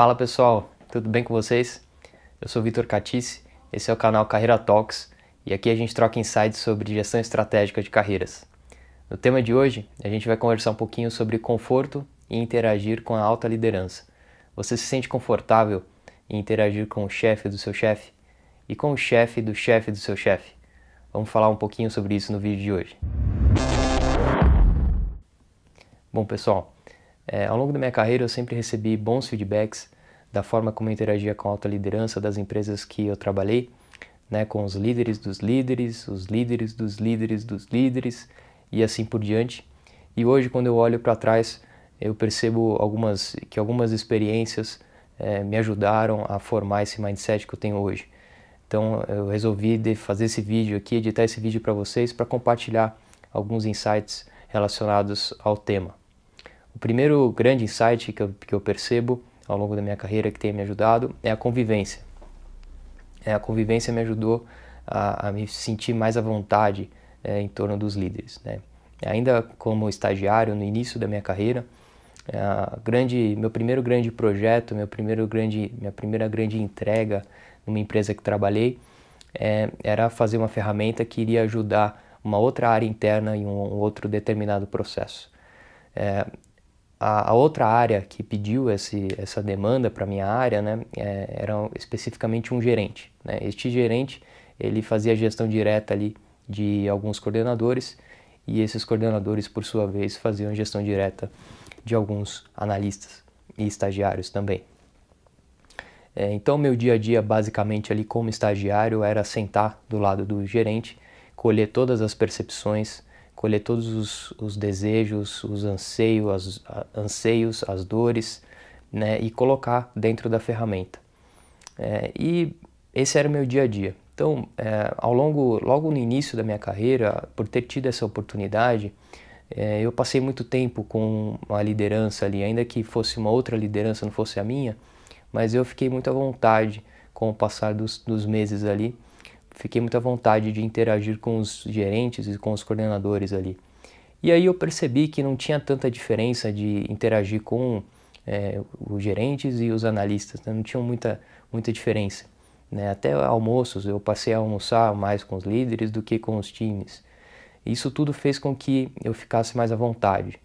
Fala pessoal, tudo bem com vocês? Eu sou Vitor Catice, esse é o canal Carreira Talks e aqui a gente troca insights sobre gestão estratégica de carreiras. No tema de hoje, a gente vai conversar um pouquinho sobre conforto e interagir com a alta liderança. Você se sente confortável em interagir com o chefe do seu chefe e com o chefe do chefe do seu chefe? Vamos falar um pouquinho sobre isso no vídeo de hoje. Bom, pessoal, é, ao longo da minha carreira eu sempre recebi bons feedbacks da forma como eu interagia com a alta liderança das empresas que eu trabalhei, né, com os líderes dos líderes, os líderes dos líderes dos líderes e assim por diante. E hoje, quando eu olho para trás, eu percebo algumas, que algumas experiências é, me ajudaram a formar esse mindset que eu tenho hoje. Então, eu resolvi fazer esse vídeo aqui, editar esse vídeo para vocês, para compartilhar alguns insights relacionados ao tema. O primeiro grande insight que eu, que eu percebo ao longo da minha carreira que tem me ajudado é a convivência. É, a convivência me ajudou a, a me sentir mais à vontade é, em torno dos líderes. Né? Ainda como estagiário no início da minha carreira, é, grande, meu primeiro grande projeto, meu primeiro grande, minha primeira grande entrega numa empresa que trabalhei é, era fazer uma ferramenta que iria ajudar uma outra área interna em um, um outro determinado processo. A, a, outra área que pediu esse, essa demanda para minha área né, é, era especificamente um gerente. Né? Este gerente ele fazia a gestão direta ali de alguns coordenadores e esses coordenadores, por sua vez, faziam gestão direta de alguns analistas e estagiários também. É, então, meu dia a dia, basicamente, ali como estagiário, era sentar do lado do gerente, colher todas as percepções, colher todos os, os desejos, os anseios, as, anseios, as dores, né, e colocar dentro da ferramenta. É, e esse era o meu dia a dia. Então, é, ao longo, logo no início da minha carreira, por ter tido essa oportunidade, é, eu passei muito tempo com uma liderança ali, ainda que fosse uma outra liderança, não fosse a minha, mas eu fiquei muito à vontade com o passar dos, dos meses ali fiquei muito à vontade de interagir com os gerentes e com os coordenadores ali. E aí eu percebi que não tinha tanta diferença de interagir com é, os gerentes e os analistas, né? não tinha muita, muita diferença. Né? Até almoços, eu passei a almoçar mais com os líderes do que com os times. Isso tudo fez com que eu ficasse mais à vontade.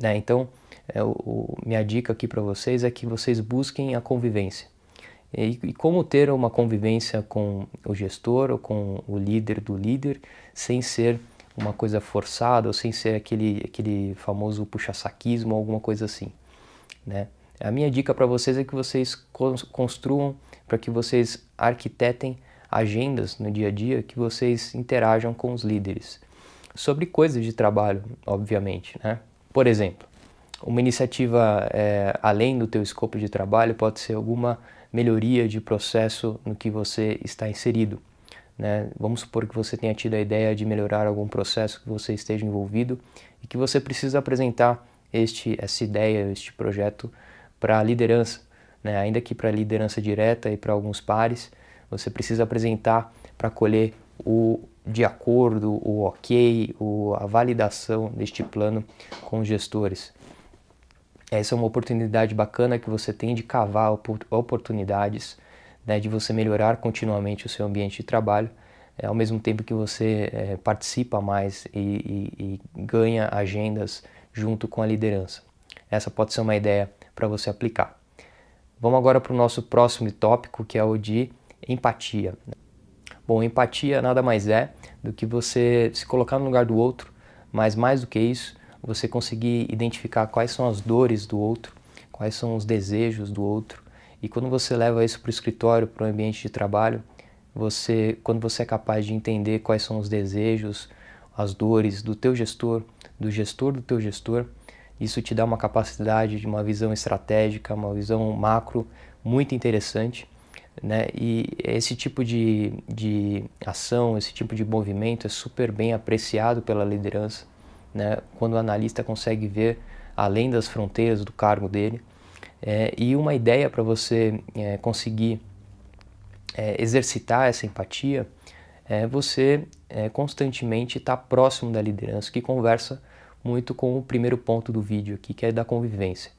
Né? Então, é, o, minha dica aqui para vocês é que vocês busquem a convivência. E, e, como ter uma convivência com o gestor ou com o líder do líder sem ser uma coisa forçada ou sem ser aquele, aquele famoso puxa-saquismo ou alguma coisa assim. Né? A minha dica para vocês é que vocês construam, para que vocês arquitetem agendas no dia a dia, que vocês interajam com os líderes. Sobre coisas de trabalho, obviamente. Né? Por exemplo, uma iniciativa é, além do teu escopo de trabalho pode ser alguma melhoria de processo no que você está inserido. Né? Vamos supor que você tenha tido a ideia de melhorar algum processo que você esteja envolvido e que você precisa apresentar este, essa ideia, este projeto para a liderança, né? ainda que para a liderança direta e para alguns pares, você precisa apresentar para colher o de acordo, o ok, o, a validação deste plano com os gestores. Essa é uma oportunidade bacana que você tem de cavar oportunidades, né, de você melhorar continuamente o seu ambiente de trabalho, é, ao mesmo tempo que você é, participa mais e, e, e ganha agendas junto com a liderança. Essa pode ser uma ideia para você aplicar. Vamos agora para o nosso próximo tópico, que é o de empatia. Bom, empatia nada mais é do que você se colocar no lugar do outro, mas mais do que isso, você conseguir identificar quais são as dores do outro, quais são os desejos do outro. E quando você leva isso para o escritório, para o ambiente de trabalho, você, quando você é capaz de entender quais são os desejos, as dores do teu gestor, do gestor do teu gestor, isso te dá uma capacidade de uma visão estratégica, uma visão macro muito interessante. Né? E esse tipo de, de ação, esse tipo de movimento é super bem apreciado pela liderança né, quando o analista consegue ver além das fronteiras do cargo dele. É, e uma ideia para você é, conseguir é, exercitar essa empatia é você é, constantemente estar tá próximo da liderança, que conversa muito com o primeiro ponto do vídeo aqui, que é da convivência.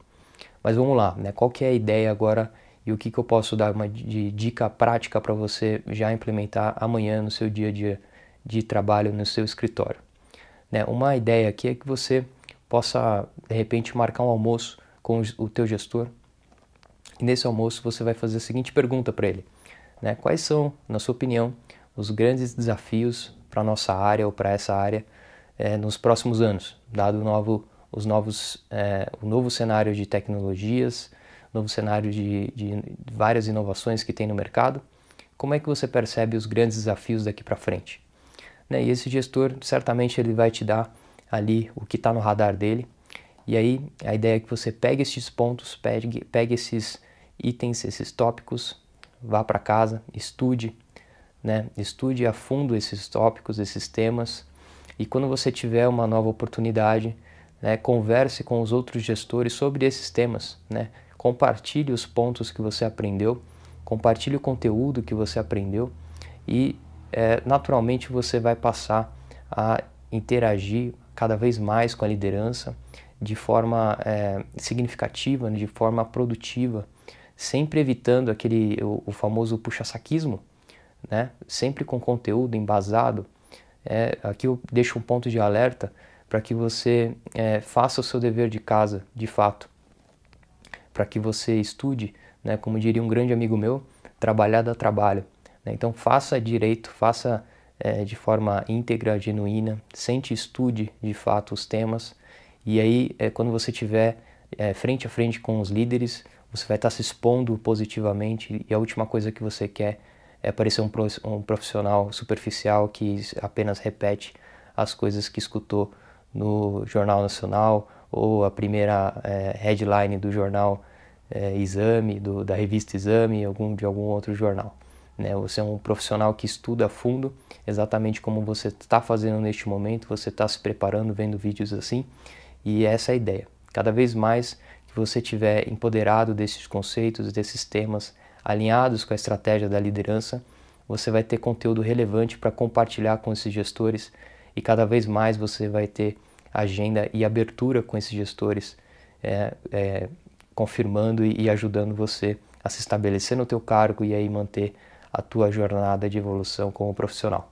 Mas vamos lá, né? Qual que é a ideia agora e o que, que eu posso dar uma de dica prática para você já implementar amanhã no seu dia a dia de trabalho no seu escritório? Né? Uma ideia aqui é que você possa de repente marcar um almoço com o teu gestor e nesse almoço você vai fazer a seguinte pergunta para ele: né? Quais são, na sua opinião, os grandes desafios para nossa área ou para essa área é, nos próximos anos, dado o novo, os novos, é, o novo cenário de tecnologias, novo cenário de, de várias inovações que tem no mercado? Como é que você percebe os grandes desafios daqui para frente? Né? E esse gestor certamente ele vai te dar ali o que está no radar dele. E aí a ideia é que você pegue esses pontos, pegue, pegue esses itens, esses tópicos, vá para casa, estude, né? Estude a fundo esses tópicos, esses temas. E quando você tiver uma nova oportunidade, né, converse com os outros gestores sobre esses temas, né? Compartilhe os pontos que você aprendeu, compartilhe o conteúdo que você aprendeu e é, naturalmente você vai passar a interagir cada vez mais com a liderança de forma é, significativa, de forma produtiva, sempre evitando aquele o, o famoso puxa-saquismo, né? sempre com conteúdo embasado. É, aqui eu deixo um ponto de alerta para que você é, faça o seu dever de casa de fato, para que você estude, né? como diria um grande amigo meu, trabalhar dá trabalho. Né? Então faça direito, faça é, de forma íntegra, genuína, sente estude de fato os temas e aí é, quando você tiver é, frente a frente com os líderes, você vai estar se expondo positivamente e a última coisa que você quer é parecer um, um profissional superficial que apenas repete as coisas que escutou no Jornal Nacional ou a primeira headline do jornal Exame, do, da revista Exame, algum, de algum outro jornal. Né? Você é um profissional que estuda a fundo, exatamente como você está fazendo neste momento, você está se preparando, vendo vídeos assim, e essa é a ideia. Cada vez mais que você tiver empoderado desses conceitos, desses temas, alinhados com a estratégia da liderança, você vai ter conteúdo relevante para compartilhar com esses gestores e cada vez mais você vai ter agenda e abertura com esses gestores, é, é, confirmando e ajudando você a se estabelecer no teu cargo e aí manter a tua jornada de evolução como profissional.